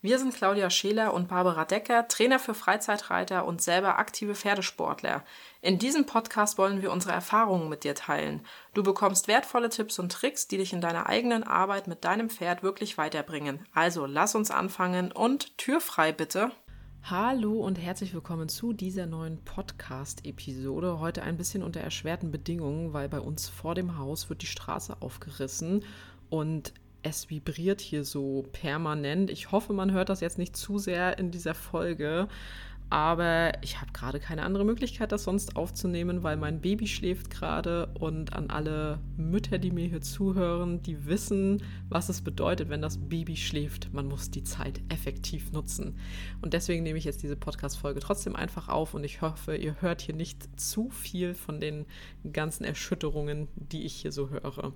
Wir sind Claudia Scheler und Barbara Decker, Trainer für Freizeitreiter und selber aktive Pferdesportler. In diesem Podcast wollen wir unsere Erfahrungen mit dir teilen. Du bekommst wertvolle Tipps und Tricks, die dich in deiner eigenen Arbeit mit deinem Pferd wirklich weiterbringen. Also lass uns anfangen und Tür frei bitte. Hallo und herzlich willkommen zu dieser neuen Podcast-Episode. Heute ein bisschen unter erschwerten Bedingungen, weil bei uns vor dem Haus wird die Straße aufgerissen und es vibriert hier so permanent. Ich hoffe, man hört das jetzt nicht zu sehr in dieser Folge. Aber ich habe gerade keine andere Möglichkeit, das sonst aufzunehmen, weil mein Baby schläft gerade und an alle Mütter, die mir hier zuhören, die wissen, was es bedeutet, wenn das Baby schläft. Man muss die Zeit effektiv nutzen. Und deswegen nehme ich jetzt diese Podcast-Folge trotzdem einfach auf und ich hoffe, ihr hört hier nicht zu viel von den ganzen Erschütterungen, die ich hier so höre.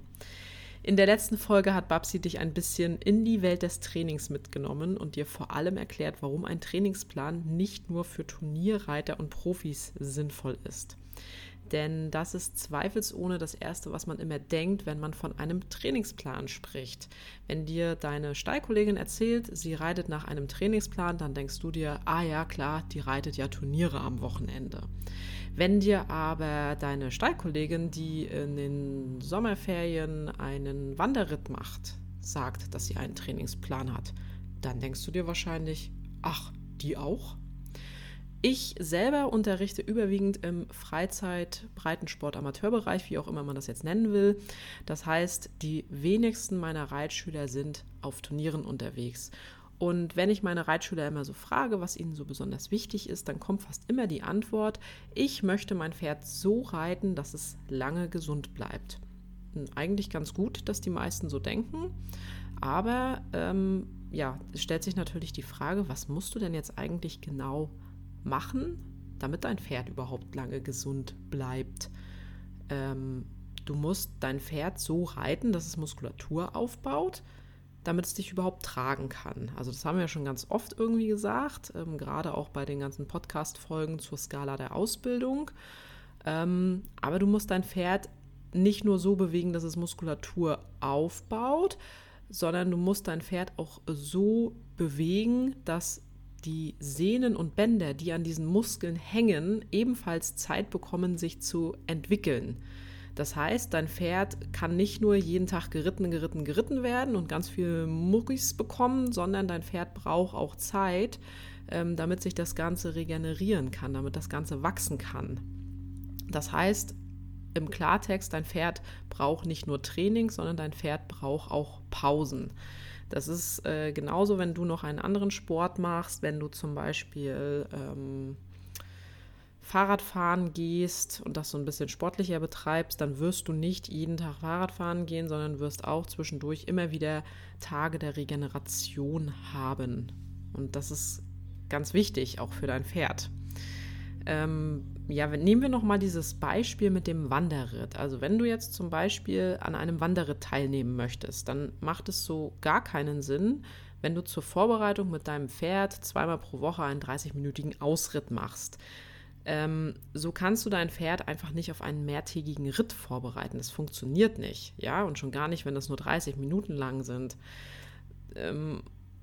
In der letzten Folge hat Babsi dich ein bisschen in die Welt des Trainings mitgenommen und dir vor allem erklärt, warum ein Trainingsplan nicht nur für Turnierreiter und Profis sinnvoll ist. Denn das ist zweifelsohne das Erste, was man immer denkt, wenn man von einem Trainingsplan spricht. Wenn dir deine Stallkollegin erzählt, sie reitet nach einem Trainingsplan, dann denkst du dir, ah ja klar, die reitet ja Turniere am Wochenende. Wenn dir aber deine Stallkollegin, die in den Sommerferien einen Wanderritt macht, sagt, dass sie einen Trainingsplan hat, dann denkst du dir wahrscheinlich, ach, die auch? Ich selber unterrichte überwiegend im Freizeit-, Breitensport-, Amateurbereich, wie auch immer man das jetzt nennen will. Das heißt, die wenigsten meiner Reitschüler sind auf Turnieren unterwegs. Und wenn ich meine Reitschüler immer so frage, was ihnen so besonders wichtig ist, dann kommt fast immer die Antwort, ich möchte mein Pferd so reiten, dass es lange gesund bleibt. Und eigentlich ganz gut, dass die meisten so denken. Aber ähm, ja, es stellt sich natürlich die Frage, was musst du denn jetzt eigentlich genau machen, damit dein Pferd überhaupt lange gesund bleibt. Ähm, du musst dein Pferd so reiten, dass es Muskulatur aufbaut, damit es dich überhaupt tragen kann. Also das haben wir ja schon ganz oft irgendwie gesagt, ähm, gerade auch bei den ganzen Podcast-Folgen zur Skala der Ausbildung. Ähm, aber du musst dein Pferd nicht nur so bewegen, dass es Muskulatur aufbaut, sondern du musst dein Pferd auch so bewegen, dass die Sehnen und Bänder, die an diesen Muskeln hängen, ebenfalls Zeit bekommen, sich zu entwickeln. Das heißt, dein Pferd kann nicht nur jeden Tag geritten, geritten, geritten werden und ganz viel Muckis bekommen, sondern dein Pferd braucht auch Zeit, ähm, damit sich das Ganze regenerieren kann, damit das Ganze wachsen kann. Das heißt, im Klartext, dein Pferd braucht nicht nur Training, sondern dein Pferd braucht auch Pausen. Das ist äh, genauso, wenn du noch einen anderen Sport machst, wenn du zum Beispiel ähm, Fahrradfahren gehst und das so ein bisschen sportlicher betreibst, dann wirst du nicht jeden Tag Fahrradfahren gehen, sondern wirst auch zwischendurch immer wieder Tage der Regeneration haben. Und das ist ganz wichtig, auch für dein Pferd. Ähm, ja, nehmen wir nochmal dieses Beispiel mit dem Wanderritt. Also wenn du jetzt zum Beispiel an einem Wanderritt teilnehmen möchtest, dann macht es so gar keinen Sinn, wenn du zur Vorbereitung mit deinem Pferd zweimal pro Woche einen 30-minütigen Ausritt machst. Ähm, so kannst du dein Pferd einfach nicht auf einen mehrtägigen Ritt vorbereiten. Das funktioniert nicht, ja, und schon gar nicht, wenn das nur 30 Minuten lang sind. Ähm,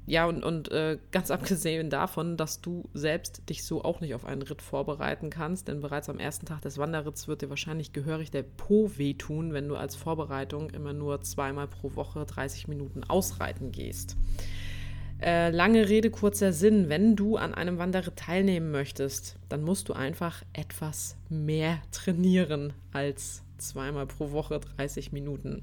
ja, und, und äh, ganz abgesehen davon, dass du selbst dich so auch nicht auf einen Ritt vorbereiten kannst, denn bereits am ersten Tag des Wanderritts wird dir wahrscheinlich gehörig der Po wehtun, wenn du als Vorbereitung immer nur zweimal pro Woche 30 Minuten ausreiten gehst. Äh, lange Rede, kurzer Sinn. Wenn du an einem Wanderritt teilnehmen möchtest, dann musst du einfach etwas mehr trainieren als zweimal pro Woche 30 Minuten.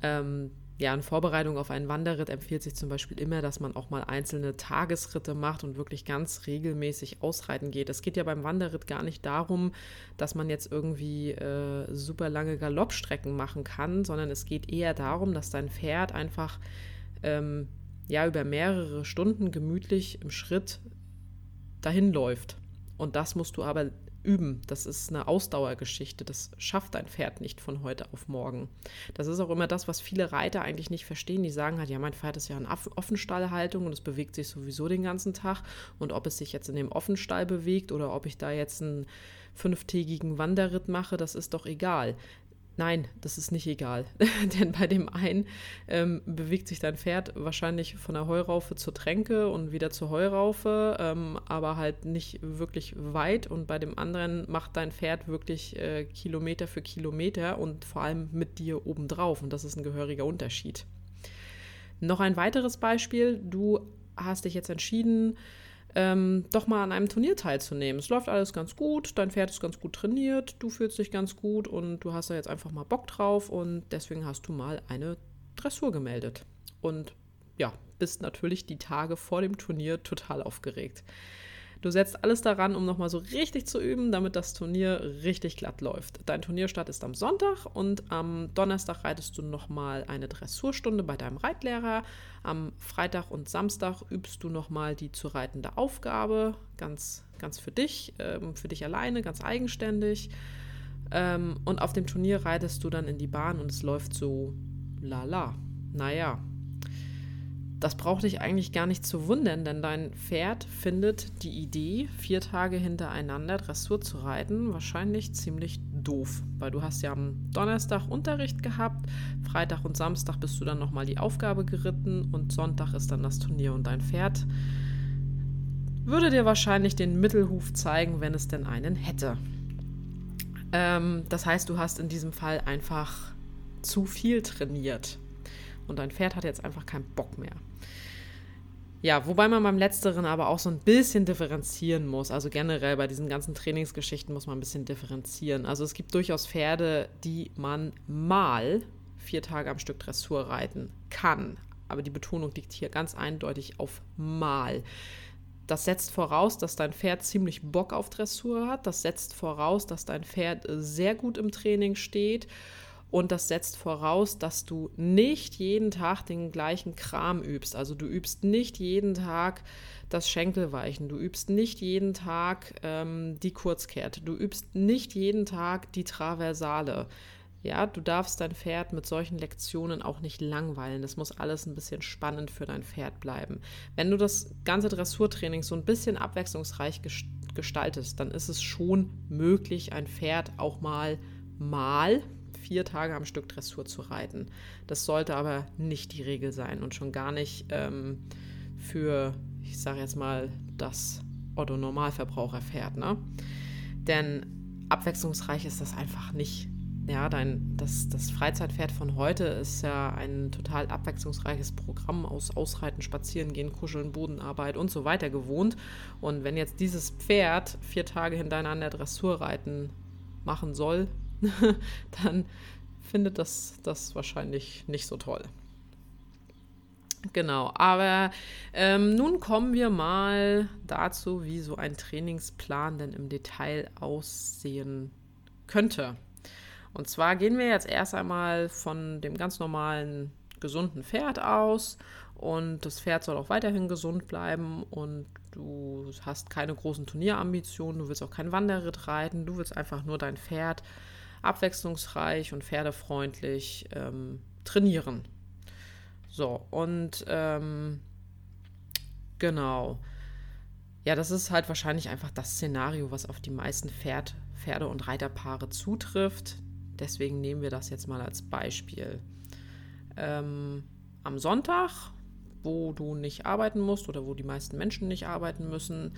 Ähm, ja, in Vorbereitung auf einen Wanderritt empfiehlt sich zum Beispiel immer, dass man auch mal einzelne Tagesritte macht und wirklich ganz regelmäßig ausreiten geht. Es geht ja beim Wanderritt gar nicht darum, dass man jetzt irgendwie äh, super lange Galoppstrecken machen kann, sondern es geht eher darum, dass dein Pferd einfach ähm, ja über mehrere Stunden gemütlich im Schritt dahin läuft. Und das musst du aber üben. Das ist eine Ausdauergeschichte. Das schafft dein Pferd nicht von heute auf morgen. Das ist auch immer das, was viele Reiter eigentlich nicht verstehen. Die sagen halt, ja, mein Pferd ist ja in Offenstallhaltung und es bewegt sich sowieso den ganzen Tag. Und ob es sich jetzt in dem Offenstall bewegt oder ob ich da jetzt einen fünftägigen Wanderritt mache, das ist doch egal. Nein, das ist nicht egal. Denn bei dem einen ähm, bewegt sich dein Pferd wahrscheinlich von der Heuraufe zur Tränke und wieder zur Heuraufe, ähm, aber halt nicht wirklich weit. Und bei dem anderen macht dein Pferd wirklich äh, Kilometer für Kilometer und vor allem mit dir obendrauf. Und das ist ein gehöriger Unterschied. Noch ein weiteres Beispiel. Du hast dich jetzt entschieden, ähm, doch mal an einem Turnier teilzunehmen. Es läuft alles ganz gut, dein Pferd ist ganz gut trainiert, du fühlst dich ganz gut und du hast da jetzt einfach mal Bock drauf und deswegen hast du mal eine Dressur gemeldet. Und ja, bist natürlich die Tage vor dem Turnier total aufgeregt. Du setzt alles daran, um nochmal so richtig zu üben, damit das Turnier richtig glatt läuft. Dein Turnierstart ist am Sonntag und am Donnerstag reitest du nochmal eine Dressurstunde bei deinem Reitlehrer. Am Freitag und Samstag übst du nochmal die zu reitende Aufgabe, ganz, ganz für dich, ähm, für dich alleine, ganz eigenständig. Ähm, und auf dem Turnier reitest du dann in die Bahn und es läuft so lala. Naja, das braucht dich eigentlich gar nicht zu wundern, denn dein Pferd findet die Idee, vier Tage hintereinander Dressur zu reiten, wahrscheinlich ziemlich doof, weil du hast ja am Donnerstag Unterricht gehabt, Freitag und Samstag bist du dann nochmal die Aufgabe geritten und Sonntag ist dann das Turnier und dein Pferd würde dir wahrscheinlich den Mittelhuf zeigen, wenn es denn einen hätte. Ähm, das heißt, du hast in diesem Fall einfach zu viel trainiert und dein Pferd hat jetzt einfach keinen Bock mehr. Ja, wobei man beim Letzteren aber auch so ein bisschen differenzieren muss. Also generell bei diesen ganzen Trainingsgeschichten muss man ein bisschen differenzieren. Also es gibt durchaus Pferde, die man mal vier Tage am Stück Dressur reiten kann. Aber die Betonung liegt hier ganz eindeutig auf mal. Das setzt voraus, dass dein Pferd ziemlich Bock auf Dressur hat. Das setzt voraus, dass dein Pferd sehr gut im Training steht und das setzt voraus, dass du nicht jeden Tag den gleichen Kram übst. Also du übst nicht jeden Tag das Schenkelweichen, du übst nicht jeden Tag ähm, die Kurzkehrt, du übst nicht jeden Tag die Traversale. Ja, du darfst dein Pferd mit solchen Lektionen auch nicht langweilen. Das muss alles ein bisschen spannend für dein Pferd bleiben. Wenn du das ganze Dressurtraining so ein bisschen abwechslungsreich gestaltest, dann ist es schon möglich, ein Pferd auch mal mal vier Tage am Stück Dressur zu reiten. Das sollte aber nicht die Regel sein und schon gar nicht ähm, für, ich sage jetzt mal, das Otto-Normalverbraucherpferd. Ne? Denn abwechslungsreich ist das einfach nicht. Ja, dein, das, das Freizeitpferd von heute ist ja ein total abwechslungsreiches Programm aus Ausreiten, Spazierengehen, Kuscheln, Bodenarbeit und so weiter gewohnt. Und wenn jetzt dieses Pferd vier Tage hintereinander Dressur reiten machen soll, dann findet das das wahrscheinlich nicht so toll. Genau, aber ähm, nun kommen wir mal dazu, wie so ein Trainingsplan denn im Detail aussehen könnte. Und zwar gehen wir jetzt erst einmal von dem ganz normalen gesunden Pferd aus und das Pferd soll auch weiterhin gesund bleiben und du hast keine großen Turnierambitionen, du willst auch kein Wanderritt reiten, du willst einfach nur dein Pferd abwechslungsreich und pferdefreundlich ähm, trainieren. So, und ähm, genau. Ja, das ist halt wahrscheinlich einfach das Szenario, was auf die meisten Pferd, Pferde- und Reiterpaare zutrifft. Deswegen nehmen wir das jetzt mal als Beispiel. Ähm, am Sonntag, wo du nicht arbeiten musst oder wo die meisten Menschen nicht arbeiten müssen,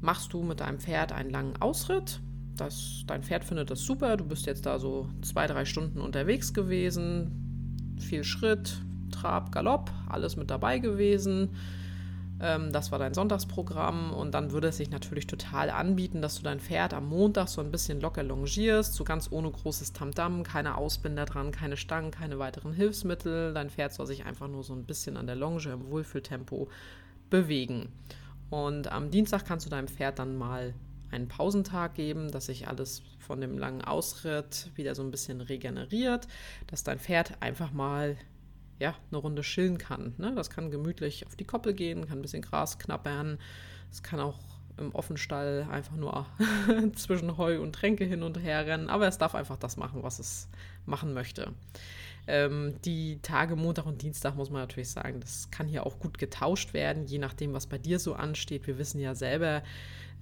machst du mit deinem Pferd einen langen Ausritt das, dein Pferd findet das super, du bist jetzt da so zwei, drei Stunden unterwegs gewesen, viel Schritt, Trab, Galopp, alles mit dabei gewesen. Ähm, das war dein Sonntagsprogramm und dann würde es sich natürlich total anbieten, dass du dein Pferd am Montag so ein bisschen locker longierst, so ganz ohne großes Tamtam, keine Ausbinder dran, keine Stangen, keine weiteren Hilfsmittel. Dein Pferd soll sich einfach nur so ein bisschen an der Longe im Wohlfühltempo bewegen. Und am Dienstag kannst du deinem Pferd dann mal einen Pausentag geben, dass sich alles von dem langen Ausritt wieder so ein bisschen regeneriert, dass dein Pferd einfach mal ja, eine Runde chillen kann. Ne? Das kann gemütlich auf die Koppel gehen, kann ein bisschen Gras knabbern, es kann auch im Offenstall einfach nur zwischen Heu und Tränke hin und her rennen, aber es darf einfach das machen, was es machen möchte. Ähm, die Tage Montag und Dienstag muss man natürlich sagen, das kann hier auch gut getauscht werden, je nachdem, was bei dir so ansteht. Wir wissen ja selber,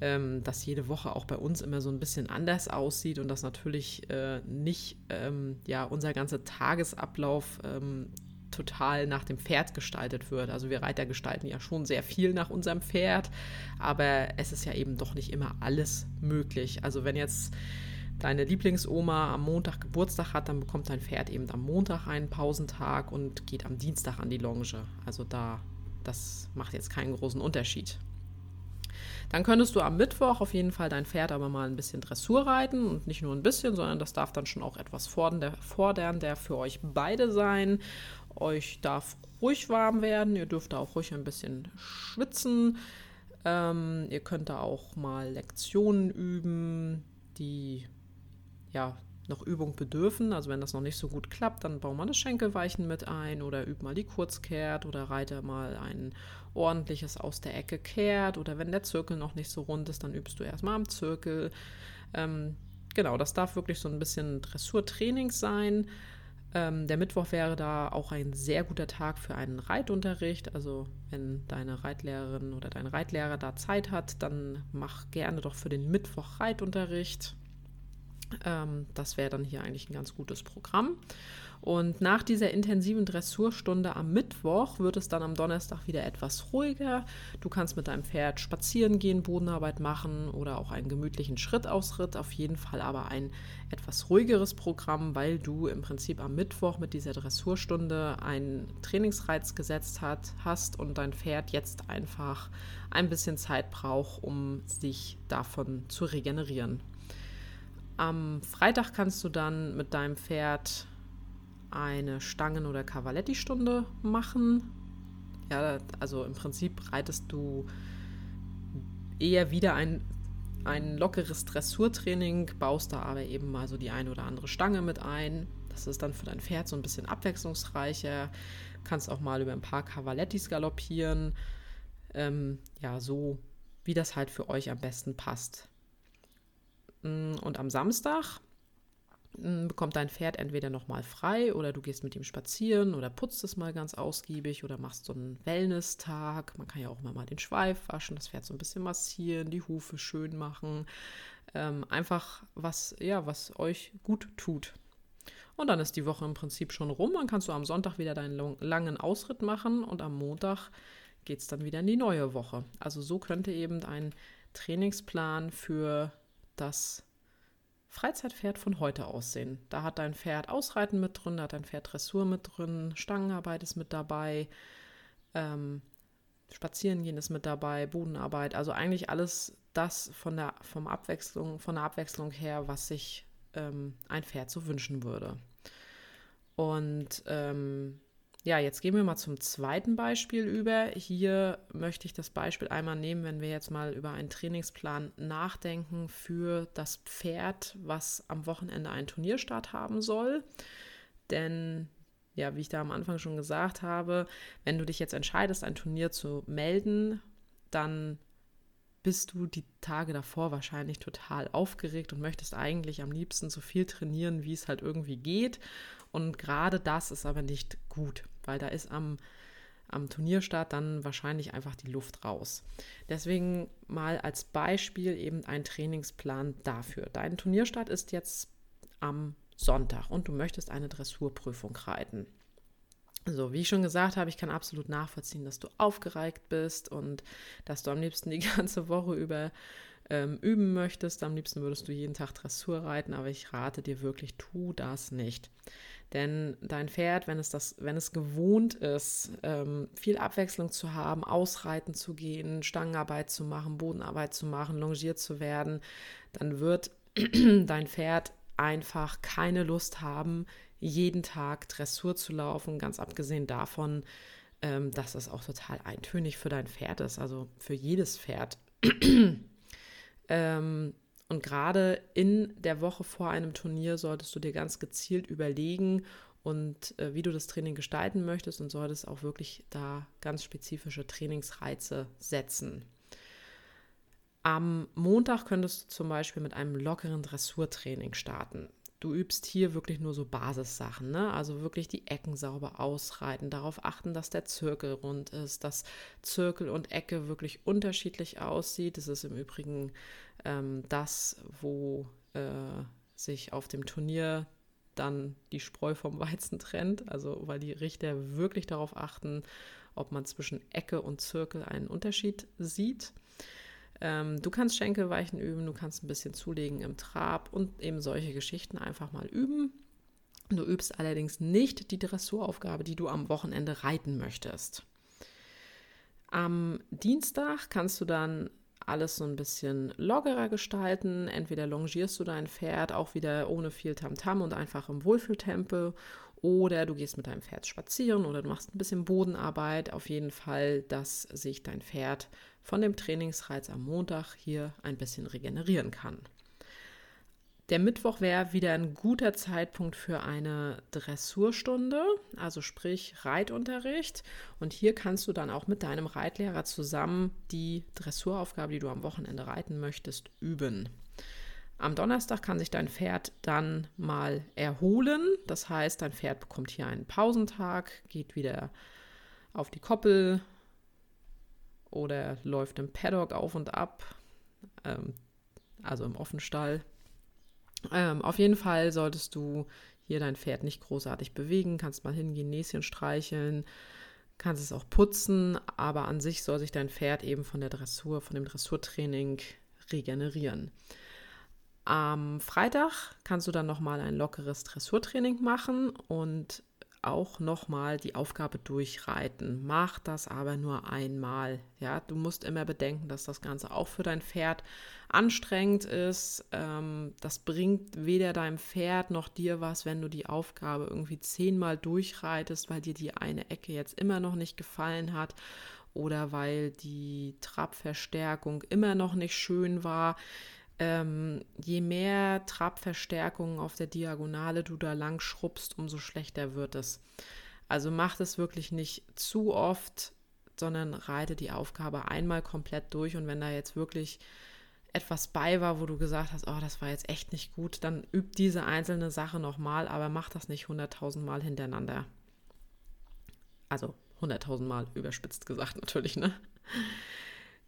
ähm, dass jede Woche auch bei uns immer so ein bisschen anders aussieht und dass natürlich äh, nicht ähm, ja, unser ganzer Tagesablauf ähm, total nach dem Pferd gestaltet wird. Also wir Reiter gestalten ja schon sehr viel nach unserem Pferd, aber es ist ja eben doch nicht immer alles möglich. Also wenn jetzt deine Lieblingsoma am Montag Geburtstag hat, dann bekommt dein Pferd eben am Montag einen Pausentag und geht am Dienstag an die Longe. Also da, das macht jetzt keinen großen Unterschied. Dann könntest du am Mittwoch auf jeden Fall dein Pferd aber mal ein bisschen Dressur reiten und nicht nur ein bisschen, sondern das darf dann schon auch etwas fordern, der für euch beide sein. Euch darf ruhig warm werden, ihr dürft da auch ruhig ein bisschen schwitzen. Ähm, ihr könnt da auch mal Lektionen üben, die ja noch Übung bedürfen. Also wenn das noch nicht so gut klappt, dann bauen wir das Schenkelweichen mit ein oder übt mal die Kurzkehrt oder reite mal ein ordentliches aus der Ecke kehrt oder wenn der Zirkel noch nicht so rund ist, dann übst du erstmal am Zirkel. Ähm, genau, das darf wirklich so ein bisschen Dressurtraining sein. Ähm, der Mittwoch wäre da auch ein sehr guter Tag für einen Reitunterricht. Also wenn deine Reitlehrerin oder dein Reitlehrer da Zeit hat, dann mach gerne doch für den Mittwoch Reitunterricht. Ähm, das wäre dann hier eigentlich ein ganz gutes Programm. Und nach dieser intensiven Dressurstunde am Mittwoch wird es dann am Donnerstag wieder etwas ruhiger. Du kannst mit deinem Pferd spazieren gehen, Bodenarbeit machen oder auch einen gemütlichen Schrittausritt. Auf jeden Fall aber ein etwas ruhigeres Programm, weil du im Prinzip am Mittwoch mit dieser Dressurstunde einen Trainingsreiz gesetzt hat, hast und dein Pferd jetzt einfach ein bisschen Zeit braucht, um sich davon zu regenerieren. Am Freitag kannst du dann mit deinem Pferd eine Stangen- oder Cavaletti-Stunde machen. Ja, also im Prinzip reitest du eher wieder ein, ein lockeres Dressurtraining, baust da aber eben mal so die eine oder andere Stange mit ein. Das ist dann für dein Pferd so ein bisschen abwechslungsreicher. Kannst auch mal über ein paar Cavalettis galoppieren. Ähm, ja, so wie das halt für euch am besten passt. Mm, und am Samstag mm, bekommt dein Pferd entweder nochmal frei oder du gehst mit ihm spazieren oder putzt es mal ganz ausgiebig oder machst so einen Wellness-Tag. Man kann ja auch immer mal den Schweif waschen, das Pferd so ein bisschen massieren, die Hufe schön machen. Ähm, einfach was, ja, was euch gut tut. Und dann ist die Woche im Prinzip schon rum. Dann kannst du am Sonntag wieder deinen langen Ausritt machen und am Montag geht es dann wieder in die neue Woche. Also so könnte eben ein Trainingsplan für das Freizeitpferd von heute aussehen. Da hat dein Pferd Ausreiten mit drin, da hat dein Pferd Dressur mit drin, Stangenarbeit ist mit dabei, ähm, Spazierengehen ist mit dabei, Bodenarbeit, also eigentlich alles das von der, vom Abwechslung, von der Abwechslung her, was sich ähm, ein Pferd so wünschen würde. Und ähm, ja, jetzt gehen wir mal zum zweiten Beispiel über. Hier möchte ich das Beispiel einmal nehmen, wenn wir jetzt mal über einen Trainingsplan nachdenken für das Pferd, was am Wochenende einen Turnierstart haben soll. Denn ja, wie ich da am Anfang schon gesagt habe, wenn du dich jetzt entscheidest, ein Turnier zu melden, dann bist du die Tage davor wahrscheinlich total aufgeregt und möchtest eigentlich am liebsten so viel trainieren, wie es halt irgendwie geht. Und gerade das ist aber nicht gut, weil da ist am, am Turnierstart dann wahrscheinlich einfach die Luft raus. Deswegen mal als Beispiel eben ein Trainingsplan dafür. Dein Turnierstart ist jetzt am Sonntag und du möchtest eine Dressurprüfung reiten. So, wie ich schon gesagt habe, ich kann absolut nachvollziehen, dass du aufgereicht bist und dass du am liebsten die ganze Woche über ähm, üben möchtest. Am liebsten würdest du jeden Tag Dressur reiten, aber ich rate dir wirklich, tu das nicht. Denn dein Pferd, wenn es das, wenn es gewohnt ist, ähm, viel Abwechslung zu haben, ausreiten zu gehen, Stangenarbeit zu machen, Bodenarbeit zu machen, longiert zu werden, dann wird dein Pferd einfach keine Lust haben, jeden Tag Dressur zu laufen, ganz abgesehen davon, ähm, dass es auch total eintönig für dein Pferd ist, also für jedes Pferd. Ähm, und gerade in der Woche vor einem Turnier solltest du dir ganz gezielt überlegen und äh, wie du das Training gestalten möchtest und solltest auch wirklich da ganz spezifische Trainingsreize setzen. Am Montag könntest du zum Beispiel mit einem lockeren Dressurtraining starten. Du übst hier wirklich nur so Basissachen, ne? Also wirklich die Ecken sauber ausreiten, darauf achten, dass der Zirkel rund ist, dass Zirkel und Ecke wirklich unterschiedlich aussieht. Das ist im Übrigen ähm, das, wo äh, sich auf dem Turnier dann die Spreu vom Weizen trennt. Also weil die Richter wirklich darauf achten, ob man zwischen Ecke und Zirkel einen Unterschied sieht. Ähm, du kannst Schenkelweichen üben, du kannst ein bisschen zulegen im Trab und eben solche Geschichten einfach mal üben. Du übst allerdings nicht die Dressuraufgabe, die du am Wochenende reiten möchtest. Am Dienstag kannst du dann alles so ein bisschen lockerer gestalten. Entweder longierst du dein Pferd auch wieder ohne viel Tamtam -Tam und einfach im Wohlfühltempo oder du gehst mit deinem Pferd spazieren oder du machst ein bisschen Bodenarbeit. Auf jeden Fall, dass sich dein Pferd von dem Trainingsreiz am Montag hier ein bisschen regenerieren kann. Der Mittwoch wäre wieder ein guter Zeitpunkt für eine Dressurstunde, also sprich Reitunterricht. Und hier kannst du dann auch mit deinem Reitlehrer zusammen die Dressuraufgabe, die du am Wochenende reiten möchtest, üben. Am Donnerstag kann sich dein Pferd dann mal erholen. Das heißt, dein Pferd bekommt hier einen Pausentag, geht wieder auf die Koppel oder läuft im Paddock auf und ab, ähm, also im Offenstall. Ähm, auf jeden Fall solltest du hier dein Pferd nicht großartig bewegen, kannst mal hingehen, Näschen streicheln, kannst es auch putzen, aber an sich soll sich dein Pferd eben von der Dressur, von dem Dressurtraining regenerieren. Am Freitag kannst du dann nochmal ein lockeres Dressurtraining machen und auch nochmal die Aufgabe durchreiten. Mach das aber nur einmal. Ja, du musst immer bedenken, dass das Ganze auch für dein Pferd anstrengend ist. Ähm, das bringt weder deinem Pferd noch dir was, wenn du die Aufgabe irgendwie zehnmal durchreitest, weil dir die eine Ecke jetzt immer noch nicht gefallen hat oder weil die Trabverstärkung immer noch nicht schön war ähm, je mehr Trabverstärkung auf der Diagonale du da lang schrubbst, umso schlechter wird es. Also mach das wirklich nicht zu oft, sondern reite die Aufgabe einmal komplett durch und wenn da jetzt wirklich etwas bei war, wo du gesagt hast, oh, das war jetzt echt nicht gut, dann üb diese einzelne Sache nochmal, aber mach das nicht 100.000 Mal hintereinander. Also 100.000 Mal überspitzt gesagt natürlich, ne?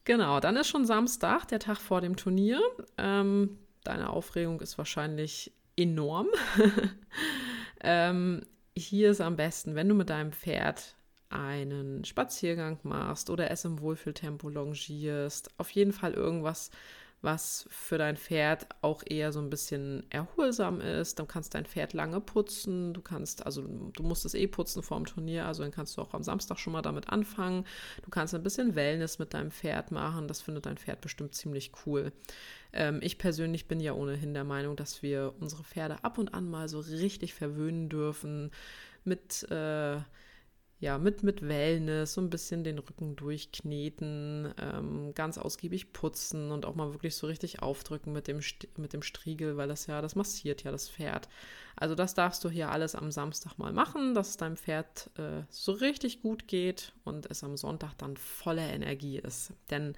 Genau, dann ist schon Samstag, der Tag vor dem Turnier. Ähm, deine Aufregung ist wahrscheinlich enorm. ähm, hier ist am besten, wenn du mit deinem Pferd einen Spaziergang machst oder es im Wohlfühltempo longierst. Auf jeden Fall irgendwas, was für dein Pferd auch eher so ein bisschen erholsam ist. Dann kannst dein Pferd lange putzen. Du kannst, also du musst es eh putzen vor dem Turnier, also dann kannst du auch am Samstag schon mal damit anfangen. Du kannst ein bisschen Wellness mit deinem Pferd machen. Das findet dein Pferd bestimmt ziemlich cool. Ähm, ich persönlich bin ja ohnehin der Meinung, dass wir unsere Pferde ab und an mal so richtig verwöhnen dürfen mit äh, ja, mit, mit Wellness, so ein bisschen den Rücken durchkneten, ähm, ganz ausgiebig putzen und auch mal wirklich so richtig aufdrücken mit dem, mit dem Striegel, weil das ja, das massiert ja das Pferd. Also das darfst du hier alles am Samstag mal machen, dass es deinem Pferd äh, so richtig gut geht und es am Sonntag dann voller Energie ist. Denn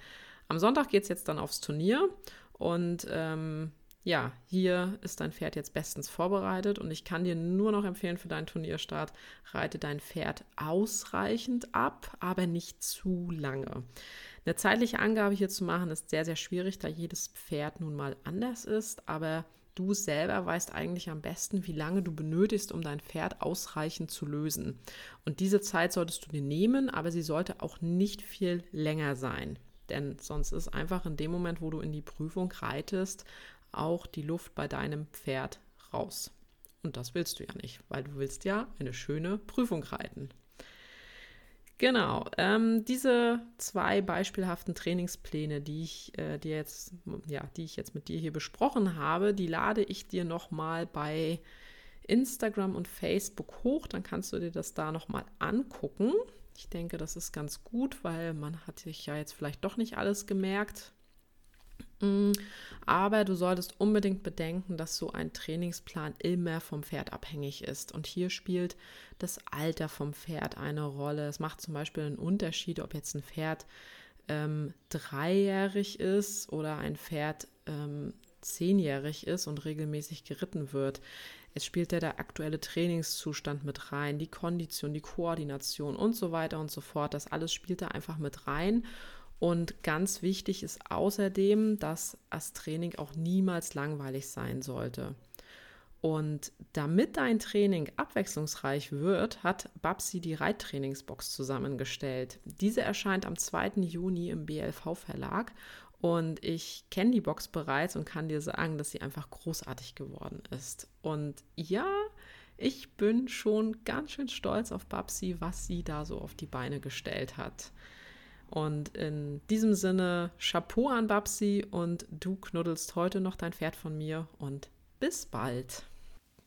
am Sonntag geht es jetzt dann aufs Turnier und ähm, ja, hier ist dein Pferd jetzt bestens vorbereitet und ich kann dir nur noch empfehlen für deinen Turnierstart, reite dein Pferd ausreichend ab, aber nicht zu lange. Eine zeitliche Angabe hier zu machen ist sehr, sehr schwierig, da jedes Pferd nun mal anders ist, aber du selber weißt eigentlich am besten, wie lange du benötigst, um dein Pferd ausreichend zu lösen. Und diese Zeit solltest du dir nehmen, aber sie sollte auch nicht viel länger sein. Denn sonst ist einfach in dem Moment, wo du in die Prüfung reitest, auch die Luft bei deinem Pferd raus. Und das willst du ja nicht, weil du willst ja eine schöne Prüfung reiten. Genau, ähm, diese zwei beispielhaften Trainingspläne, die ich äh, dir jetzt, ja, die ich jetzt mit dir hier besprochen habe, die lade ich dir nochmal bei Instagram und Facebook hoch. Dann kannst du dir das da nochmal angucken. Ich denke, das ist ganz gut, weil man hat sich ja jetzt vielleicht doch nicht alles gemerkt. Aber du solltest unbedingt bedenken, dass so ein Trainingsplan immer vom Pferd abhängig ist. Und hier spielt das Alter vom Pferd eine Rolle. Es macht zum Beispiel einen Unterschied, ob jetzt ein Pferd ähm, dreijährig ist oder ein Pferd ähm, zehnjährig ist und regelmäßig geritten wird. Es spielt ja der aktuelle Trainingszustand mit rein, die Kondition, die Koordination und so weiter und so fort. Das alles spielt da einfach mit rein. Und ganz wichtig ist außerdem, dass das Training auch niemals langweilig sein sollte. Und damit dein Training abwechslungsreich wird, hat Babsi die Reittrainingsbox zusammengestellt. Diese erscheint am 2. Juni im BLV Verlag und ich kenne die Box bereits und kann dir sagen, dass sie einfach großartig geworden ist. Und ja, ich bin schon ganz schön stolz auf Babsi, was sie da so auf die Beine gestellt hat. Und in diesem Sinne, Chapeau an Babsi und du knuddelst heute noch dein Pferd von mir und bis bald.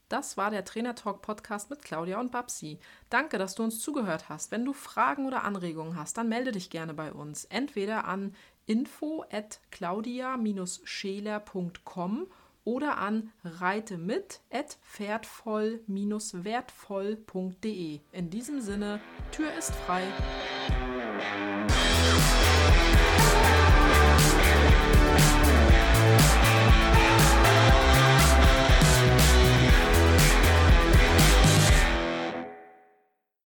Das war der Trainer Talk Podcast mit Claudia und Babsi. Danke, dass du uns zugehört hast. Wenn du Fragen oder Anregungen hast, dann melde dich gerne bei uns. Entweder an info at claudia-scheler.com oder an reitemit at pferdvoll-wertvoll.de. In diesem Sinne, Tür ist frei. Thank you.